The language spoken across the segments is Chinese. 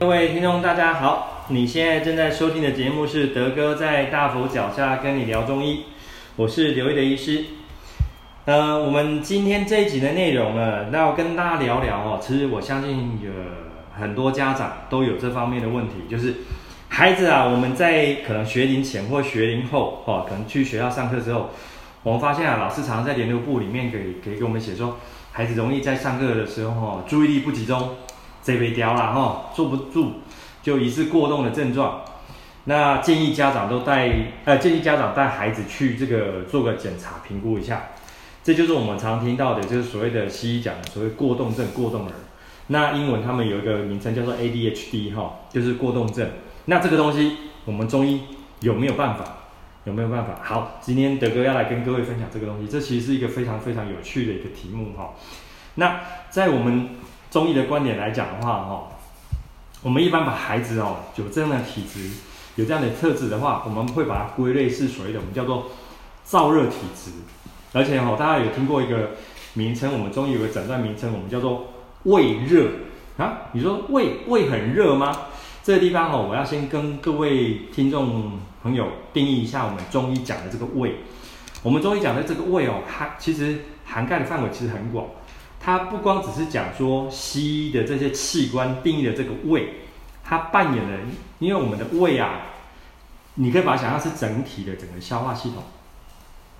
各位听众，大家好！你现在正在收听的节目是德哥在大佛脚下跟你聊中医，我是刘毅的医师。呃，我们今天这一集的内容呢，那要跟大家聊聊哦。其实我相信有很多家长都有这方面的问题，就是孩子啊，我们在可能学龄前或学龄后，哦，可能去学校上课之后，我们发现啊，老师常常在联络簿里面给给给我们写说，孩子容易在上课的时候哦，注意力不集中。这边掉了哈，坐不住，就疑似过动的症状。那建议家长都带，呃，建议家长带孩子去这个做个检查评估一下。这就是我们常听到的，就是所谓的西医讲的所谓过动症、过动儿。那英文他们有一个名称叫做 ADHD 哈，就是过动症。那这个东西我们中医有没有办法？有没有办法？好，今天德哥要来跟各位分享这个东西。这其实是一个非常非常有趣的一个题目哈。那在我们中医的观点来讲的话，哈，我们一般把孩子哦有这样的体质，有这样的特质的话，我们会把它归类是所谓的我们叫做燥热体质。而且哈，大家有听过一个名称，我们中医有个诊断名称，我们叫做胃热啊。你说胃胃很热吗？这个地方哈，我要先跟各位听众朋友定义一下我们中医讲的这个胃。我们中医讲的这个胃哦，它其实涵盖的范围其实很广。它不光只是讲说西医的这些器官定义的这个胃，它扮演了，因为我们的胃啊，你可以把它想象是整体的整个消化系统。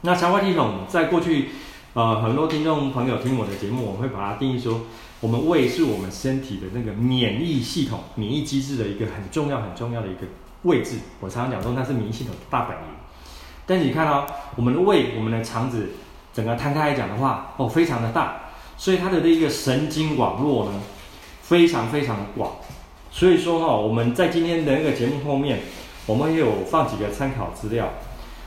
那消化系统在过去，呃，很多听众朋友听我的节目，我会把它定义说，我们胃是我们身体的那个免疫系统、免疫机制的一个很重要、很重要的一个位置。我常常讲说，它是免疫系统的大本营。但是你看、哦、我们的胃、我们的肠子，整个摊开来讲的话，哦，非常的大。所以它的这一个神经网络呢，非常非常广。所以说哈、我们在今天的那个节目后面，我们也有放几个参考资料。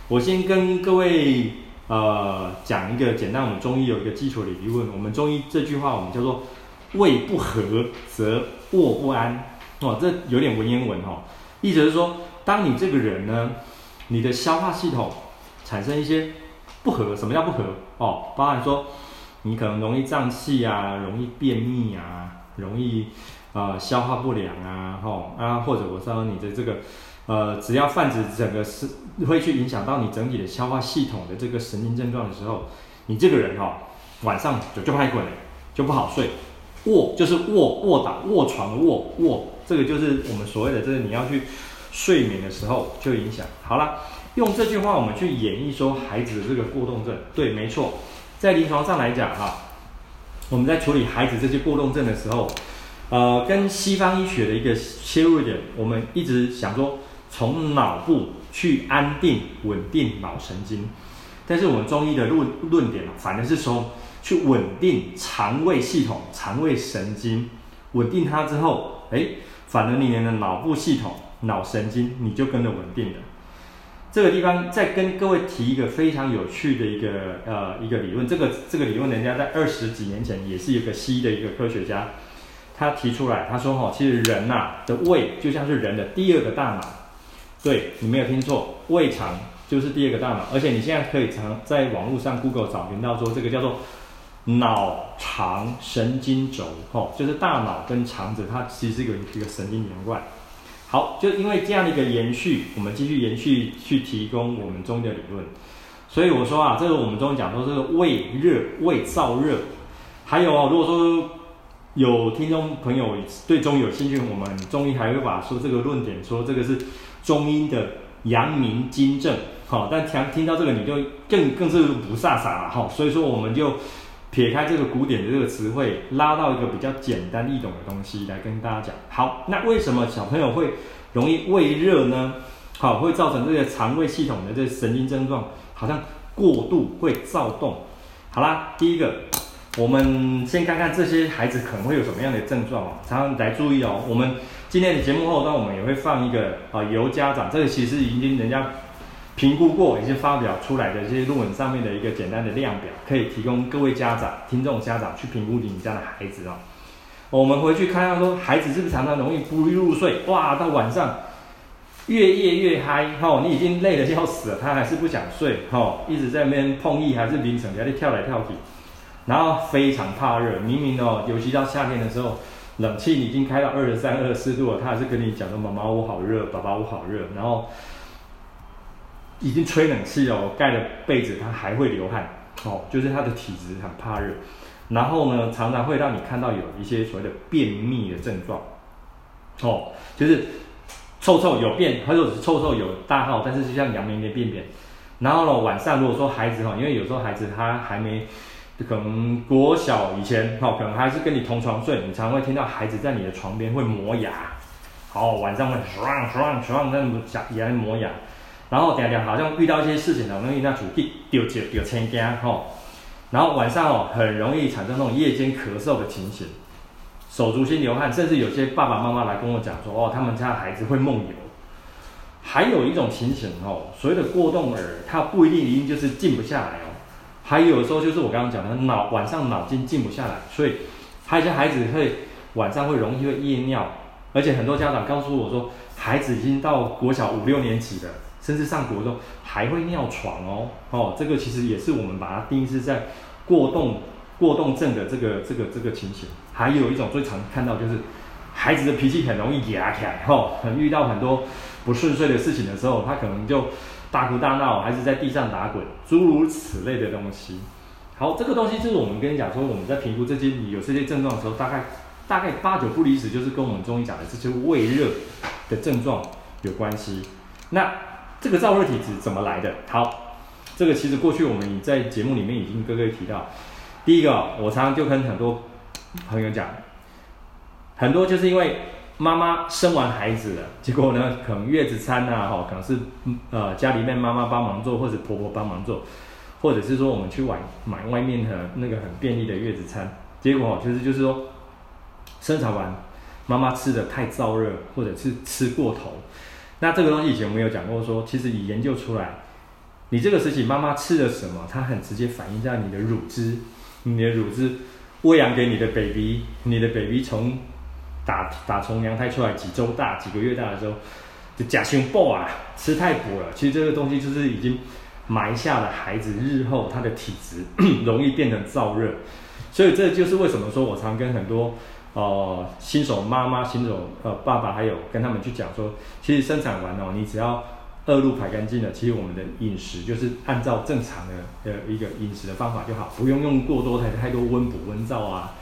我先跟各位呃讲一个简单，我们中医有一个基础理论。我们中医这句话我们叫做“胃不和则卧不安”。哦，这有点文言文哈、哦，意思是说，当你这个人呢，你的消化系统产生一些不和，什么叫不和？哦，包含说。你可能容易胀气啊，容易便秘啊，容易呃消化不良啊，吼啊，或者我说你的这个呃，只要泛指整个是会去影响到你整体的消化系统的这个神经症状的时候，你这个人哈、哦、晚上就就快滚了，就不好睡，卧就是卧卧倒卧床的卧卧，这个就是我们所谓的这个你要去睡眠的时候就影响。好了，用这句话我们去演绎说孩子的这个过动症，对，没错。在临床上来讲，哈，我们在处理孩子这些过动症的时候，呃，跟西方医学的一个切入点，我们一直想说，从脑部去安定、稳定脑神经。但是我们中医的论论点，反而是说去稳定肠胃系统、肠胃神经，稳定它之后，哎，反而你的脑部系统、脑神经你就跟着稳定了。这个地方再跟各位提一个非常有趣的一个呃一个理论，这个这个理论人家在二十几年前也是一个西医的一个科学家，他提出来，他说哈，其实人呐的胃就像是人的第二个大脑，对，你没有听错，胃肠就是第二个大脑，而且你现在可以常在网络上 Google 找寻到说这个叫做脑肠神经轴，哈，就是大脑跟肠子它其实是一个一个神经连贯。好，就因为这样的一个延续，我们继续延续去提供我们中医的理论。所以我说啊，这个我们中医讲说这个胃热、胃燥热。还有啊，如果说有听众朋友对中医有兴趣，我们中医还会把说这个论点说这个是中医的阳明经症。好，但听听到这个你就更更是不飒飒了哈。所以说我们就。撇开这个古典的这个词汇，拉到一个比较简单易懂的东西来跟大家讲。好，那为什么小朋友会容易胃热呢？好，会造成这个肠胃系统的这个神经症状，好像过度会躁动。好啦，第一个，我们先看看这些孩子可能会有什么样的症状啊？常常来注意哦。我们今天的节目后端，我们也会放一个啊，由家长，这个其实已经人家。评估过已经发表出来的这些论文上面的一个简单的量表，可以提供各位家长、听众家长去评估你们家的孩子哦。我们回去看看说，孩子是不是常常容易不入睡？哇，到晚上越夜越嗨，吼，你已经累得要死了，他还是不想睡，吼，一直在那边碰壁，还是凌晨在那跳来跳去，然后非常怕热，明明哦，尤其到夏天的时候，冷气已经开到二十三、二十四度了，他还是跟你讲说：“妈妈，我好热，爸爸，我好热。”然后已经吹冷气了，盖了被子，他还会流汗。哦，就是他的体质很怕热。然后呢，常常会让你看到有一些所谓的便秘的症状。哦，就是臭臭有便，或者是臭臭有大号，但是就像羊绵绵便便。然后呢，晚上如果说孩子哈，因为有时候孩子他还没。可能国小以前，哈，可能还是跟你同床睡，你常会听到孩子在你的床边会磨牙，好，晚上会爽爽爽在牙磨牙，然后嗲嗲好像遇到一些事情，容易那主地丢丢丢千家，吼，然后晚上哦，很容易产生那种夜间咳嗽的情形，手足心流汗，甚至有些爸爸妈妈来跟我讲说，哦，他们家孩子会梦游，还有一种情形哦，所谓的过动儿，他不一定一定就是静不下来哦。还有时候就是我刚刚讲的脑晚上脑筋静不下来，所以还有些孩子会晚上会容易会夜尿，而且很多家长告诉我说，孩子已经到国小五六年级了，甚至上国中还会尿床哦哦，这个其实也是我们把它定义是在过动过动症的这个这个这个情形。还有一种最常看到就是孩子的脾气很容易痒起来，吼，遇到很多不顺遂的事情的时候，他可能就。大哭大闹，还是在地上打滚，诸如此类的东西。好，这个东西就是我们跟你讲说，我们在评估这些你有这些症状的时候，大概大概八九不离十，就是跟我们中医讲的这些胃热的症状有关系。那这个燥热体质怎么来的？好，这个其实过去我们在节目里面已经各位提到。第一个，我常常就跟很多朋友讲，很多就是因为。妈妈生完孩子了，结果呢，可能月子餐呐，哈，可能是呃家里面妈妈帮忙做，或者婆婆帮忙做，或者是说我们去买买外面的那个很便利的月子餐，结果就是就是说生产完妈妈吃的太燥热，或者是吃过头。那这个东西以前我们有讲过说，其实你研究出来，你这个时期妈妈吃了什么，它很直接反映在你的乳汁，你的乳汁喂养给你的 baby，你的 baby 从打打从娘胎出来几周大几个月大的时候，就假胸爆啊，吃太补了。其实这个东西就是已经埋下了孩子日后他的体质 容易变成燥热，所以这就是为什么说我常跟很多呃新手妈妈、新手呃爸爸还有跟他们去讲说，其实生产完哦，你只要恶露排干净了，其实我们的饮食就是按照正常的呃一个饮食的方法就好，不用用过多太太多温补温燥啊。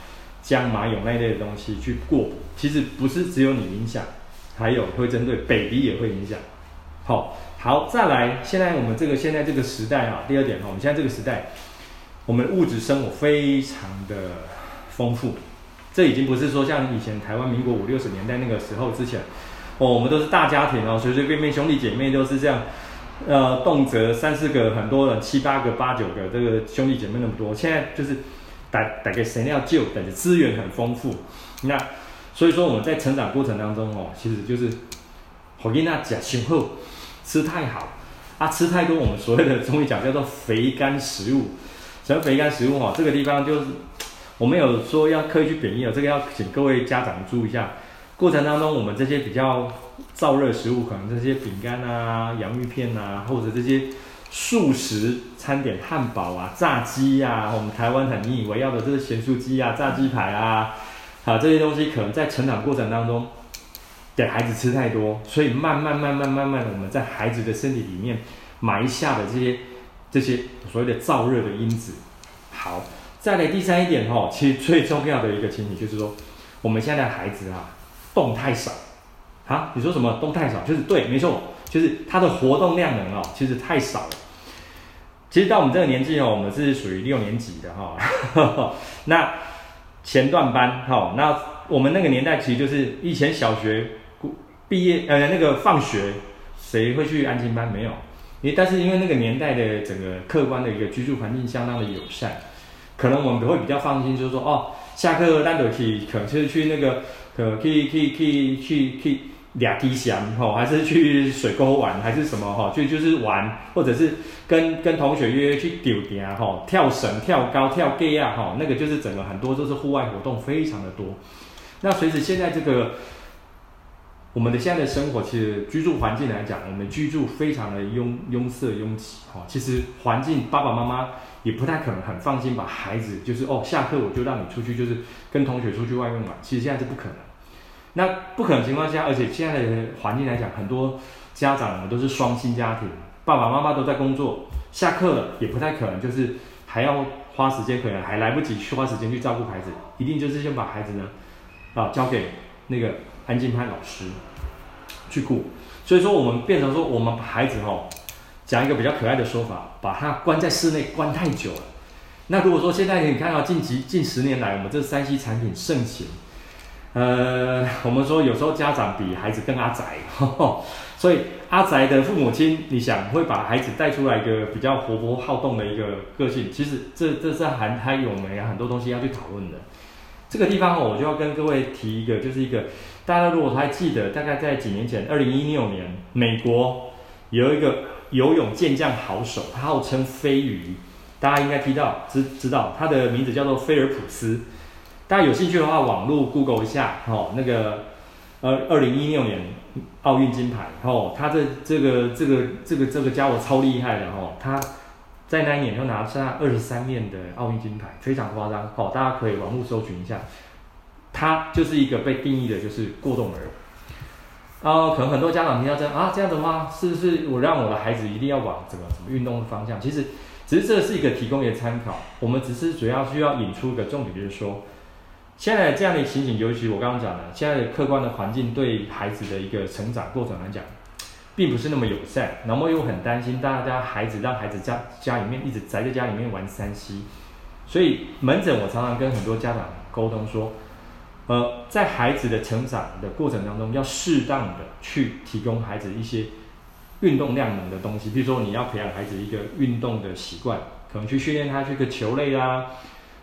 姜麻油那一类的东西去过补，其实不是只有你影响，还有会针对 baby 也会影响。好，好，再来，现在我们这个现在这个时代啊，第二点哈，我们现在这个时代，我们物质生活非常的丰富，这已经不是说像以前台湾民国五六十年代那个时候之前，哦，我们都是大家庭哦，随随便便兄弟姐妹都是这样，呃，动辄三四个，很多人七八个、八九个，这个兄弟姐妹那么多，现在就是。大大概谁要救，等的资源很丰富。那所以说我们在成长过程当中哦，其实就是好给那讲雄厚，吃太好啊，吃太多，我们所谓的中医讲叫做肥甘食物。什么肥甘食物哦？这个地方就是我们有说要刻意去贬义哦，这个要请各位家长注意一下。过程当中，我们这些比较燥热食物，可能这些饼干啊、洋芋片啊，或者这些。素食餐点、汉堡啊、炸鸡呀、啊，我们台湾很引以为傲的这个咸酥鸡啊、炸鸡排啊，啊这些东西可能在成长过程当中给孩子吃太多，所以慢慢慢慢慢慢，我们在孩子的身体里面埋下的这些这些所谓的燥热的因子。好，再来第三一点哈，其实最重要的一个前提就是说，我们现在的孩子啊，动太少。啊，你说什么动太少？就是对，没错，就是他的活动量能哦，其实太少了。其实到我们这个年纪哦，我们是属于六年级的哈。那前段班哈，那我们那个年代其实就是以前小学毕业呃那个放学，谁会去安静班？没有。因但是因为那个年代的整个客观的一个居住环境相当的友善，可能我们会比较放心，就是说哦，下课单独去，可能是去那个可可以可以可以去去俩地翔吼，还是去水沟玩，还是什么哈？就就是玩，或者是跟跟同学约约去丢点哈，跳绳、跳高、跳高啊哈，那个就是整个很多都是户外活动，非常的多。那随着现在这个我们的现在的生活，其实居住环境来讲，我们居住非常的拥拥塞拥挤哈。其实环境爸爸妈妈也不太可能很放心把孩子，就是哦下课我就让你出去，就是跟同学出去外面玩。其实现在是不可能。那不可能情况下，而且现在的环境来讲，很多家长都是双薪家庭，爸爸妈妈都在工作，下课了也不太可能，就是还要花时间，可能还来不及去花时间去照顾孩子，一定就是先把孩子呢啊交给那个。安静派老师去顾，所以说我们变成说，我们孩子哦，讲一个比较可爱的说法，把他关在室内关太久了。那如果说现在你看到近几近十年来，我们这三 C 产品盛行，呃，我们说有时候家长比孩子更阿宅，呵呵，所以阿宅的父母亲，你想会把孩子带出来一个比较活泼好动的一个个性，其实这这是还还有没有很多东西要去讨论的。这个地方，我就要跟各位提一个，就是一个。大家如果还记得，大概在几年前，二零一六年，美国有一个游泳健将好手，他号称飞鱼，大家应该听到知知道，他的名字叫做菲尔普斯。大家有兴趣的话，网络 Google 一下，哦，那个呃，二零一六年奥运金牌，哦，他这这个这个这个这个家伙超厉害的哦，他在那一年就拿下二十三面的奥运金牌，非常夸张，哦，大家可以网络搜寻一下。他就是一个被定义的，就是过动儿。呃，可能很多家长听到这样啊，这样的话，是不是我让我的孩子一定要往怎么什么运动的方向？其实，只是这是一个提供一个参考。我们只是主要需要引出一个重点，就是说，现在这样的情形，尤其我刚刚讲的，现在的客观的环境对孩子的一个成长过程来讲，并不是那么友善。那么又很担心大家孩子让孩子家家里面一直宅在家里面玩三 C，所以门诊我常常跟很多家长沟通说。呃，在孩子的成长的过程当中，要适当的去提供孩子一些运动量能的东西，比如说你要培养孩子一个运动的习惯，可能去训练他这个球类啊。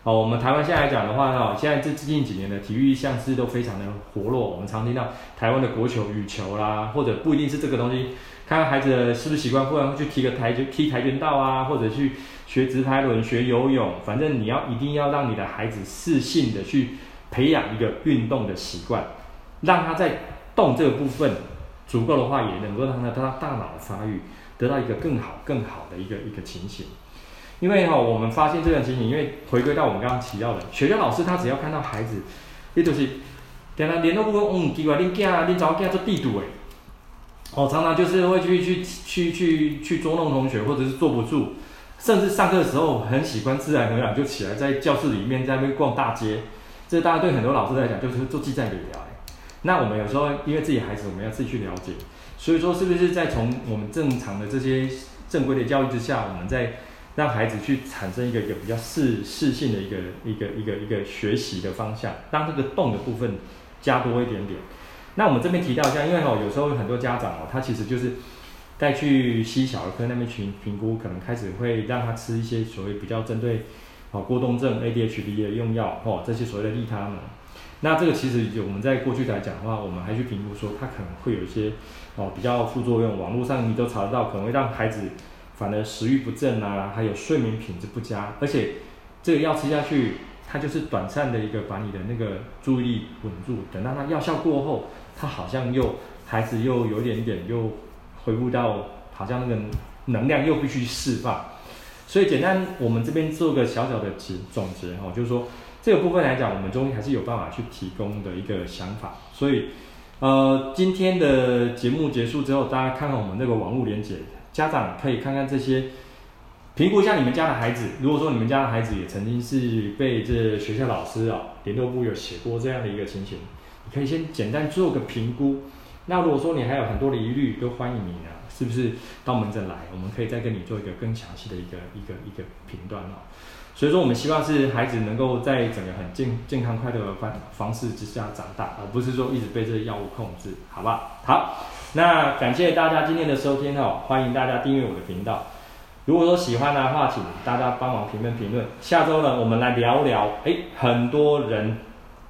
哦，我们台湾现在来讲的话呢，现在这最近几年的体育项目都非常的活络，我们常听到台湾的国球羽球啦，或者不一定是这个东西，看看孩子是不是习惯，不然去踢个跆拳踢跆拳道啊，或者去学直排轮、学游泳，反正你要一定要让你的孩子适性的去。培养一个运动的习惯，让他在动这个部分足够的话，也能够让他他大脑的发育得到一个更好更好的一个一个情形。因为哈、哦，我们发现这个情形，因为回归到我们刚刚提到的，学校老师他只要看到孩子，也就是，点了联络部嗯，奇怪，恁囝恁查某囝做地主诶，哦，常常就是会去去去去去捉弄同学，或者是坐不住，甚至上课的时候很喜欢自然而然就起来在教室里面在那边逛大街。这大家对很多老师来讲，就是做记在里聊。那我们有时候因为自己孩子，我们要自己去了解。所以说，是不是在从我们正常的这些正规的教育之下，我们在让孩子去产生一个一个比较适适性的一个一个一个一个学习的方向，让这个动的部分加多一点点。那我们这边提到一下，因为哦，有时候很多家长哦，他其实就是带去西小儿科那边去评估，可能开始会让他吃一些所谓比较针对。哦，过动症 ADHD 的用药，哦，这些所谓的利他们，那这个其实我们在过去来讲的话，我们还去评估说它可能会有一些哦比较副作用，网络上你都查得到，可能会让孩子反而食欲不振啊，还有睡眠品质不佳，而且这个药吃下去，它就是短暂的一个把你的那个注意力稳住，等到它药效过后，它好像又孩子又有点点又恢复到好像那个能量又必须释放。所以简单，我们这边做个小小的结总结哈，就是说这个部分来讲，我们中医还是有办法去提供的一个想法。所以，呃，今天的节目结束之后，大家看看我们那个网络连接，家长可以看看这些，评估一下你们家的孩子。如果说你们家的孩子也曾经是被这学校老师啊联络部有写过这样的一个情形，你可以先简单做个评估。那如果说你还有很多的疑虑，都欢迎你呢。是不是到门诊来，我们可以再跟你做一个更详细的一个一个一个评断哦。所以说，我们希望是孩子能够在整个很健健康快乐的方方式之下长大，而不是说一直被这些药物控制，好吧？好，那感谢大家今天的收听哦，欢迎大家订阅我的频道。如果说喜欢的话，请大家帮忙评论评论。下周呢，我们来聊聊，哎，很多人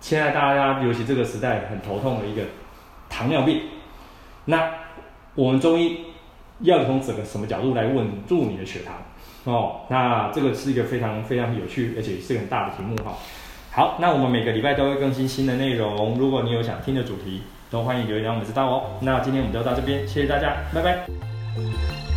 现在大家尤其这个时代很头痛的一个糖尿病，那我们中医。要从整个什么角度来稳住你的血糖哦？那这个是一个非常非常有趣，而且是个很大的题目哈。好，那我们每个礼拜都会更新新的内容。如果你有想听的主题，都欢迎留言让我们知道哦。那今天我们就到这边，谢谢大家，拜拜。